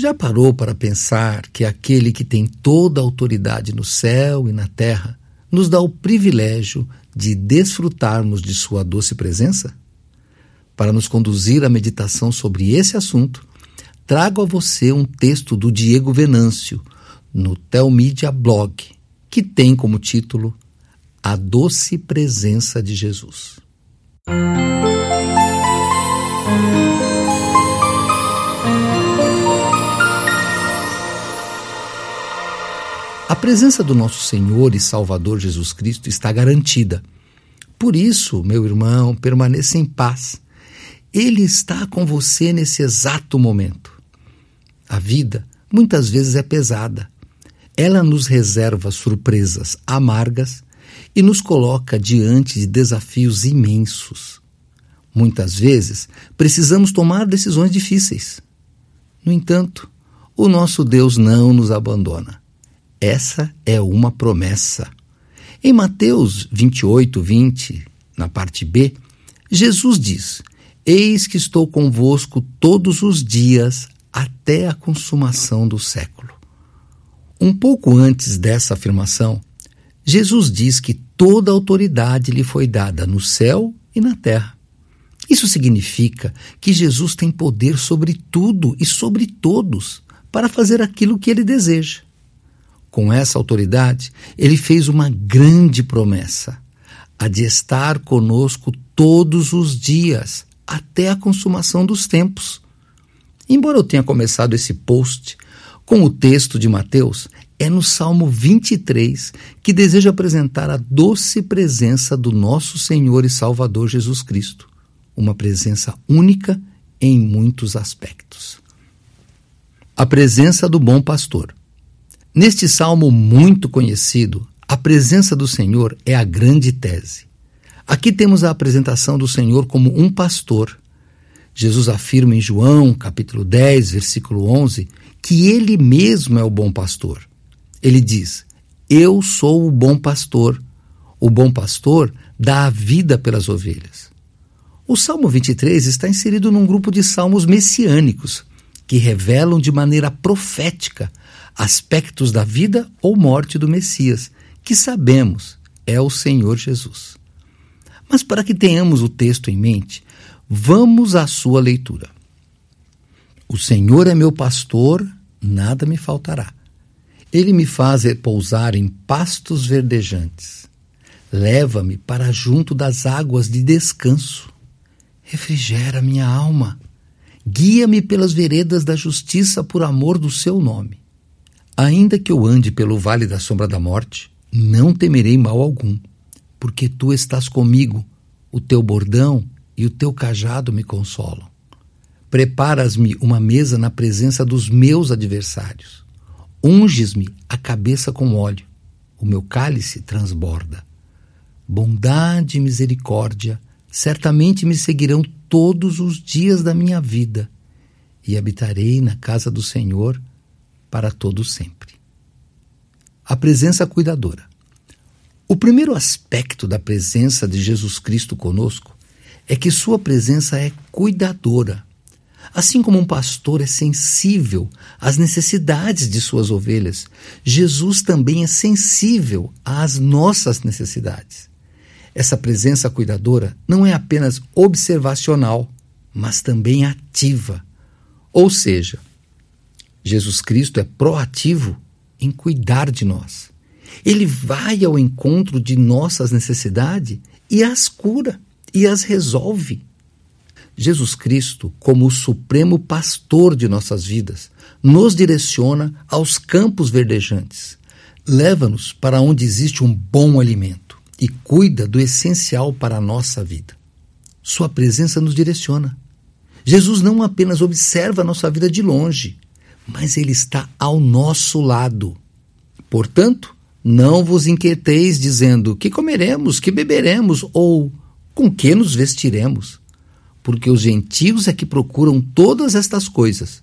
Já parou para pensar que aquele que tem toda a autoridade no céu e na terra nos dá o privilégio de desfrutarmos de sua doce presença? Para nos conduzir à meditação sobre esse assunto, trago a você um texto do Diego Venâncio, no Telmídia Blog, que tem como título A Doce Presença de Jesus. A presença do nosso Senhor e Salvador Jesus Cristo está garantida. Por isso, meu irmão, permaneça em paz. Ele está com você nesse exato momento. A vida muitas vezes é pesada. Ela nos reserva surpresas amargas e nos coloca diante de desafios imensos. Muitas vezes precisamos tomar decisões difíceis. No entanto, o nosso Deus não nos abandona. Essa é uma promessa. Em Mateus 28, 20, na parte B, Jesus diz: Eis que estou convosco todos os dias até a consumação do século. Um pouco antes dessa afirmação, Jesus diz que toda autoridade lhe foi dada no céu e na terra. Isso significa que Jesus tem poder sobre tudo e sobre todos para fazer aquilo que ele deseja. Com essa autoridade, ele fez uma grande promessa: a de estar conosco todos os dias, até a consumação dos tempos. Embora eu tenha começado esse post com o texto de Mateus, é no Salmo 23 que desejo apresentar a doce presença do nosso Senhor e Salvador Jesus Cristo, uma presença única em muitos aspectos. A presença do bom pastor. Neste salmo muito conhecido, a presença do Senhor é a grande tese. Aqui temos a apresentação do Senhor como um pastor. Jesus afirma em João, capítulo 10, versículo 11, que ele mesmo é o bom pastor. Ele diz: Eu sou o bom pastor. O bom pastor dá a vida pelas ovelhas. O Salmo 23 está inserido num grupo de salmos messiânicos que revelam de maneira profética aspectos da vida ou morte do Messias, que sabemos é o Senhor Jesus. Mas para que tenhamos o texto em mente, vamos à sua leitura. O Senhor é meu pastor, nada me faltará. Ele me faz repousar em pastos verdejantes. Leva-me para junto das águas de descanso. Refrigera minha alma. Guia-me pelas veredas da justiça por amor do seu nome. Ainda que eu ande pelo vale da sombra da morte, não temerei mal algum, porque tu estás comigo, o teu bordão e o teu cajado me consolam. Preparas-me uma mesa na presença dos meus adversários. Unges-me a cabeça com óleo, o meu cálice transborda. Bondade e misericórdia certamente me seguirão todos os dias da minha vida, e habitarei na casa do Senhor para todo sempre. A presença cuidadora. O primeiro aspecto da presença de Jesus Cristo conosco é que sua presença é cuidadora. Assim como um pastor é sensível às necessidades de suas ovelhas, Jesus também é sensível às nossas necessidades. Essa presença cuidadora não é apenas observacional, mas também ativa. Ou seja, Jesus Cristo é proativo em cuidar de nós. Ele vai ao encontro de nossas necessidades e as cura e as resolve. Jesus Cristo, como o supremo pastor de nossas vidas, nos direciona aos campos verdejantes, leva-nos para onde existe um bom alimento e cuida do essencial para a nossa vida. Sua presença nos direciona. Jesus não apenas observa a nossa vida de longe, mas ele está ao nosso lado. Portanto, não vos inquieteis dizendo: que comeremos, que beberemos ou com que nos vestiremos? Porque os gentios é que procuram todas estas coisas.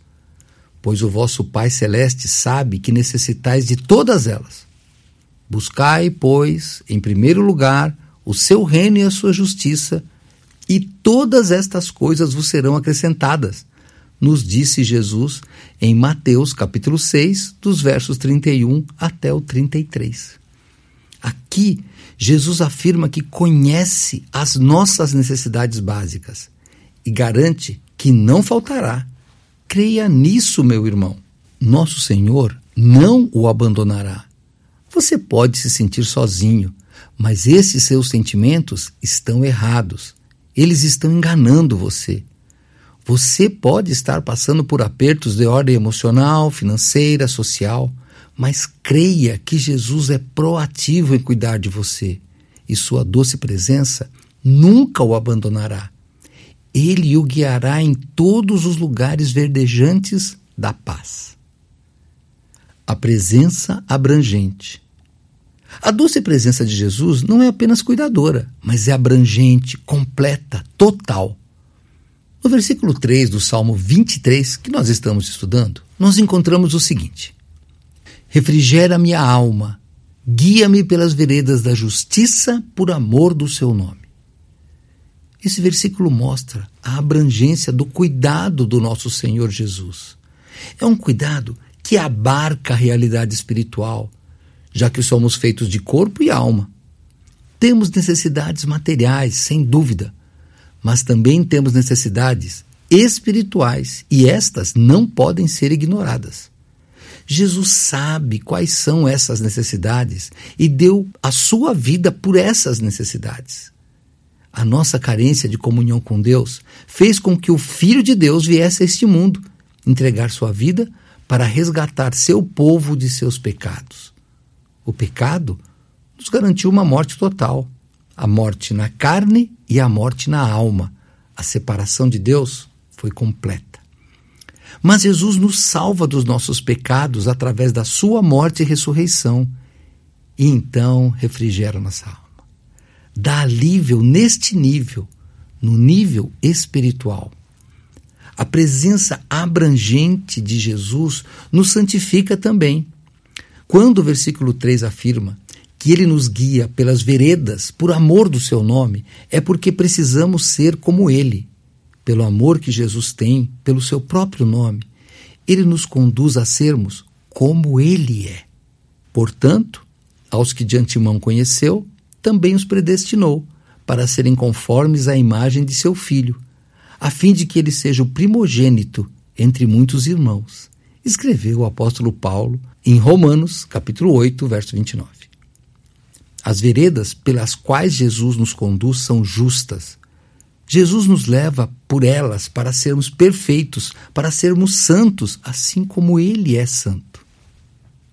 Pois o vosso Pai Celeste sabe que necessitais de todas elas. Buscai, pois, em primeiro lugar, o seu reino e a sua justiça, e todas estas coisas vos serão acrescentadas. Nos disse Jesus em Mateus capítulo 6, dos versos 31 até o 33. Aqui, Jesus afirma que conhece as nossas necessidades básicas e garante que não faltará. Creia nisso, meu irmão. Nosso Senhor não o abandonará. Você pode se sentir sozinho, mas esses seus sentimentos estão errados. Eles estão enganando você. Você pode estar passando por apertos de ordem emocional, financeira, social, mas creia que Jesus é proativo em cuidar de você e sua doce presença nunca o abandonará. Ele o guiará em todos os lugares verdejantes da paz. A presença abrangente. A doce presença de Jesus não é apenas cuidadora, mas é abrangente, completa, total. No versículo 3 do Salmo 23, que nós estamos estudando, nós encontramos o seguinte: Refrigera minha alma, guia-me pelas veredas da justiça por amor do seu nome. Esse versículo mostra a abrangência do cuidado do nosso Senhor Jesus. É um cuidado que abarca a realidade espiritual, já que somos feitos de corpo e alma. Temos necessidades materiais, sem dúvida, mas também temos necessidades espirituais e estas não podem ser ignoradas. Jesus sabe quais são essas necessidades e deu a sua vida por essas necessidades. A nossa carência de comunhão com Deus fez com que o Filho de Deus viesse a este mundo entregar sua vida para resgatar seu povo de seus pecados. O pecado nos garantiu uma morte total, a morte na carne e a morte na alma. A separação de Deus foi completa. Mas Jesus nos salva dos nossos pecados através da sua morte e ressurreição, e então refrigera nossa alma. Dá alívio neste nível, no nível espiritual. A presença abrangente de Jesus nos santifica também quando o versículo 3 afirma que ele nos guia pelas veredas por amor do seu nome, é porque precisamos ser como ele. Pelo amor que Jesus tem, pelo seu próprio nome, ele nos conduz a sermos como ele é. Portanto, aos que de antemão conheceu, também os predestinou para serem conformes à imagem de seu filho, a fim de que ele seja o primogênito entre muitos irmãos escreveu o apóstolo Paulo em Romanos, capítulo 8, verso 29. As veredas pelas quais Jesus nos conduz são justas. Jesus nos leva por elas para sermos perfeitos, para sermos santos, assim como Ele é santo.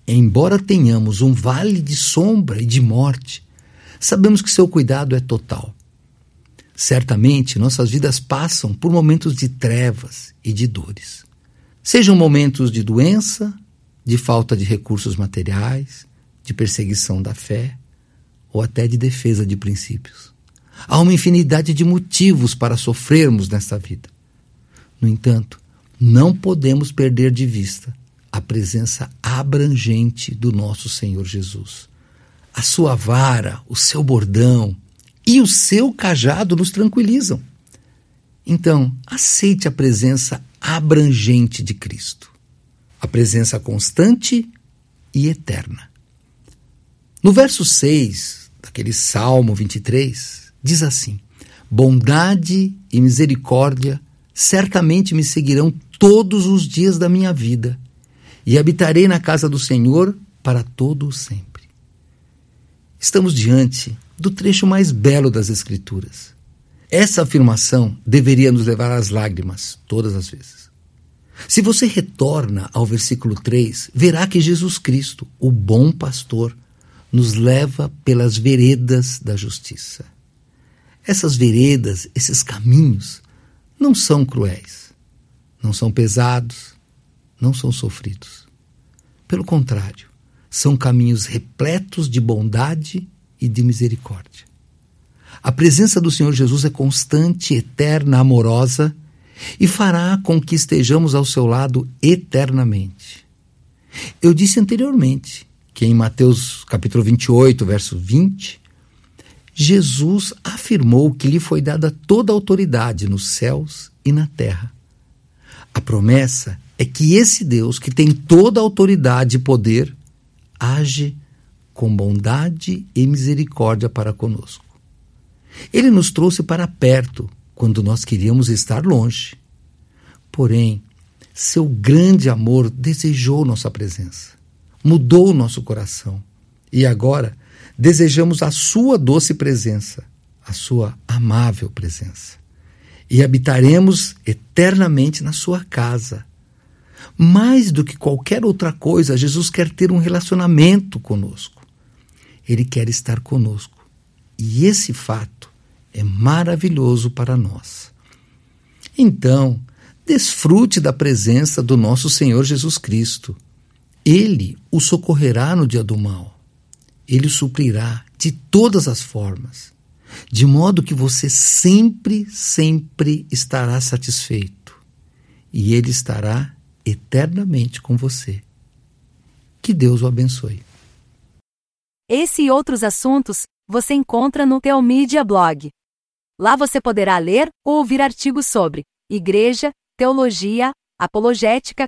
Embora tenhamos um vale de sombra e de morte, sabemos que seu cuidado é total. Certamente nossas vidas passam por momentos de trevas e de dores. Sejam momentos de doença, de falta de recursos materiais, de perseguição da fé ou até de defesa de princípios. Há uma infinidade de motivos para sofrermos nesta vida. No entanto, não podemos perder de vista a presença abrangente do nosso Senhor Jesus. A sua vara, o seu bordão e o seu cajado nos tranquilizam. Então, aceite a presença abrangente de Cristo, a presença constante e eterna. No verso 6 daquele Salmo 23, diz assim: Bondade e misericórdia certamente me seguirão todos os dias da minha vida, e habitarei na casa do Senhor para todo o sempre. Estamos diante do trecho mais belo das Escrituras essa afirmação deveria nos levar às lágrimas todas as vezes. Se você retorna ao versículo 3, verá que Jesus Cristo, o bom pastor, nos leva pelas veredas da justiça. Essas veredas, esses caminhos, não são cruéis, não são pesados, não são sofridos. Pelo contrário, são caminhos repletos de bondade e de misericórdia. A presença do Senhor Jesus é constante, eterna, amorosa e fará com que estejamos ao seu lado eternamente. Eu disse anteriormente que em Mateus capítulo 28, verso 20, Jesus afirmou que lhe foi dada toda a autoridade nos céus e na terra. A promessa é que esse Deus, que tem toda a autoridade e poder, age com bondade e misericórdia para conosco. Ele nos trouxe para perto quando nós queríamos estar longe. Porém, seu grande amor desejou nossa presença, mudou o nosso coração e agora desejamos a sua doce presença, a sua amável presença. E habitaremos eternamente na sua casa. Mais do que qualquer outra coisa, Jesus quer ter um relacionamento conosco. Ele quer estar conosco. E esse fato é maravilhoso para nós. Então, desfrute da presença do nosso Senhor Jesus Cristo. Ele o socorrerá no dia do mal. Ele o suprirá de todas as formas, de modo que você sempre, sempre estará satisfeito e Ele estará eternamente com você. Que Deus o abençoe. Esse e outros assuntos você encontra no Teomídia Blog. Lá você poderá ler ou ouvir artigos sobre igreja, teologia, apologética,